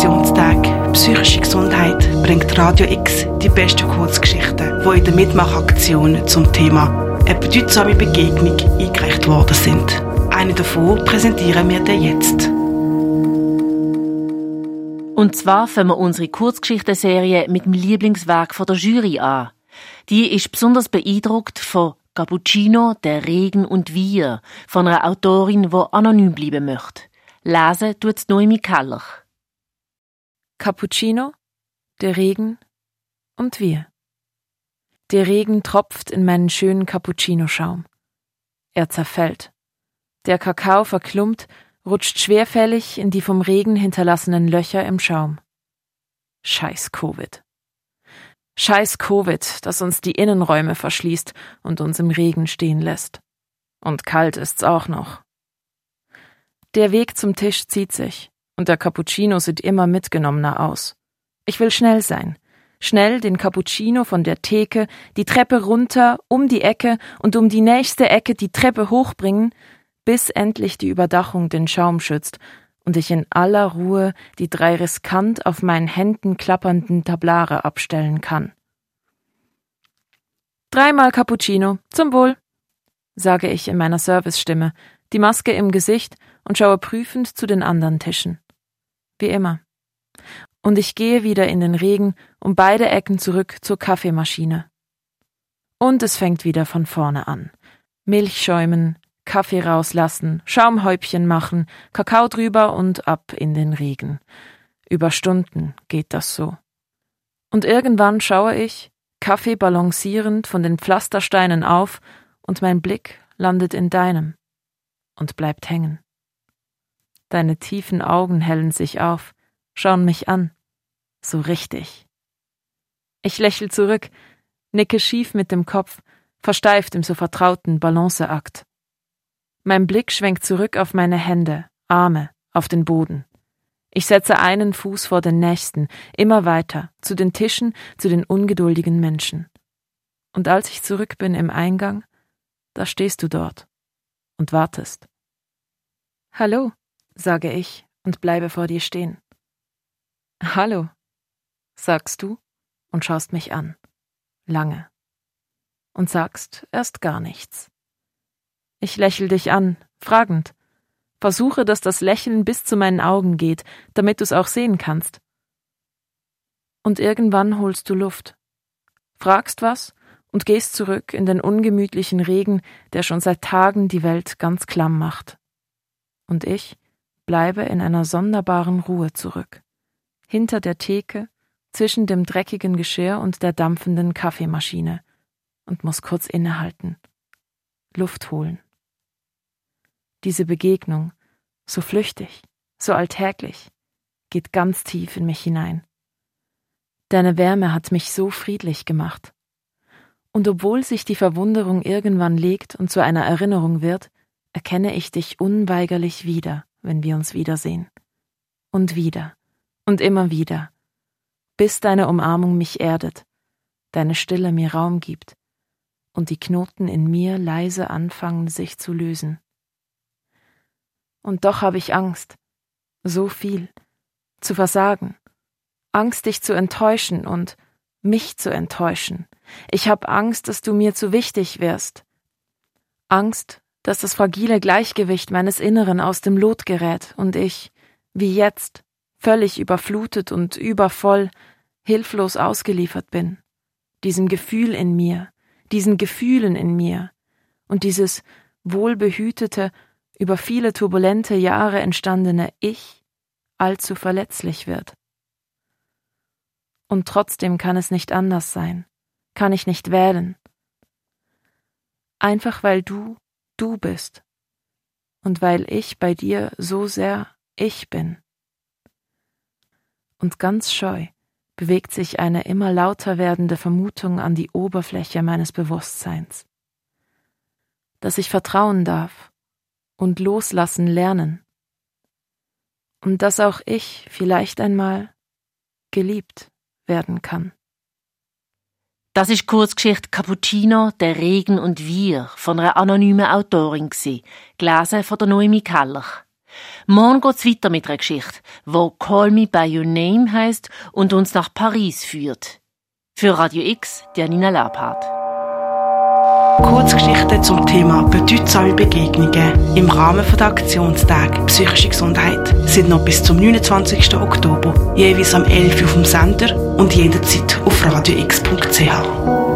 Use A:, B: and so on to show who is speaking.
A: Weltdepressionstag Psychische Gesundheit bringt Radio X die besten Kurzgeschichten, die in der Mitmachaktion zum Thema eine bedeutsame Begegnung eingereicht worden sind. Eine davon präsentieren wir dir jetzt.
B: Und zwar fangen wir unsere Kurzgeschichtenserie mit dem Lieblingswerk von der Jury an. Die ist besonders beeindruckt von Cappuccino, der Regen und Wir von einer Autorin, die anonym bleiben möchte. Lesen tut Noemi Keller.
C: Cappuccino, der Regen und wir. Der Regen tropft in meinen schönen Cappuccino-Schaum. Er zerfällt. Der Kakao verklumpt, rutscht schwerfällig in die vom Regen hinterlassenen Löcher im Schaum. Scheiß Covid. Scheiß Covid, das uns die Innenräume verschließt und uns im Regen stehen lässt. Und kalt ist's auch noch. Der Weg zum Tisch zieht sich, und der Cappuccino sieht immer mitgenommener aus. Ich will schnell sein. Schnell den Cappuccino von der Theke, die Treppe runter, um die Ecke und um die nächste Ecke die Treppe hochbringen, bis endlich die Überdachung den Schaum schützt und ich in aller Ruhe die drei riskant auf meinen Händen klappernden Tablare abstellen kann. Dreimal Cappuccino, zum Wohl, sage ich in meiner Servicestimme, die Maske im Gesicht und schaue prüfend zu den anderen Tischen. Wie immer. Und ich gehe wieder in den Regen um beide Ecken zurück zur Kaffeemaschine. Und es fängt wieder von vorne an. Milch schäumen, Kaffee rauslassen, Schaumhäubchen machen, Kakao drüber und ab in den Regen. Über Stunden geht das so. Und irgendwann schaue ich, Kaffee balancierend von den Pflastersteinen auf, und mein Blick landet in deinem und bleibt hängen. Deine tiefen Augen hellen sich auf, schauen mich an, so richtig. Ich lächel zurück, nicke schief mit dem Kopf, versteift im so vertrauten Balanceakt. Mein Blick schwenkt zurück auf meine Hände, Arme, auf den Boden. Ich setze einen Fuß vor den nächsten, immer weiter, zu den Tischen, zu den ungeduldigen Menschen. Und als ich zurück bin im Eingang, da stehst du dort und wartest. Hallo, sage ich und bleibe vor dir stehen. Hallo, sagst du und schaust mich an. Lange. Und sagst erst gar nichts. Ich lächel dich an, fragend. Versuche, dass das Lächeln bis zu meinen Augen geht, damit du's auch sehen kannst. Und irgendwann holst du Luft. Fragst was und gehst zurück in den ungemütlichen Regen, der schon seit Tagen die Welt ganz klamm macht. Und ich bleibe in einer sonderbaren Ruhe zurück. Hinter der Theke, zwischen dem dreckigen Geschirr und der dampfenden Kaffeemaschine und muss kurz innehalten. Luft holen. Diese Begegnung, so flüchtig, so alltäglich, geht ganz tief in mich hinein. Deine Wärme hat mich so friedlich gemacht. Und obwohl sich die Verwunderung irgendwann legt und zu einer Erinnerung wird, erkenne ich dich unweigerlich wieder, wenn wir uns wiedersehen. Und wieder. Und immer wieder. Bis deine Umarmung mich erdet, deine Stille mir Raum gibt und die Knoten in mir leise anfangen sich zu lösen. Und doch habe ich Angst. So viel. Zu versagen. Angst, dich zu enttäuschen und mich zu enttäuschen. Ich habe Angst, dass du mir zu wichtig wirst. Angst, dass das fragile Gleichgewicht meines Inneren aus dem Lot gerät und ich, wie jetzt, völlig überflutet und übervoll, hilflos ausgeliefert bin. Diesem Gefühl in mir, diesen Gefühlen in mir und dieses wohlbehütete, über viele turbulente Jahre entstandene Ich allzu verletzlich wird. Und trotzdem kann es nicht anders sein, kann ich nicht wählen. Einfach weil du du bist und weil ich bei dir so sehr ich bin. Und ganz scheu bewegt sich eine immer lauter werdende Vermutung an die Oberfläche meines Bewusstseins, dass ich vertrauen darf und loslassen lernen. Und dass auch ich vielleicht einmal geliebt werden kann.
B: Das ist Kurzgeschichte Cappuccino, der Regen und wir von einer anonymen Autorin gsi, gelesen von der Noemi Keller. Morgen geht's weiter mit einer Geschichte, wo Call Me By Your Name heißt und uns nach Paris führt. Für Radio X, Janina Labhardt.
A: Kurzgeschichten zum Thema bedeutsame Begegnungen im Rahmen der Aktionstag Psychische Gesundheit sind noch bis zum 29. Oktober jeweils am 11 Uhr auf dem Sender und jederzeit radiox.ch.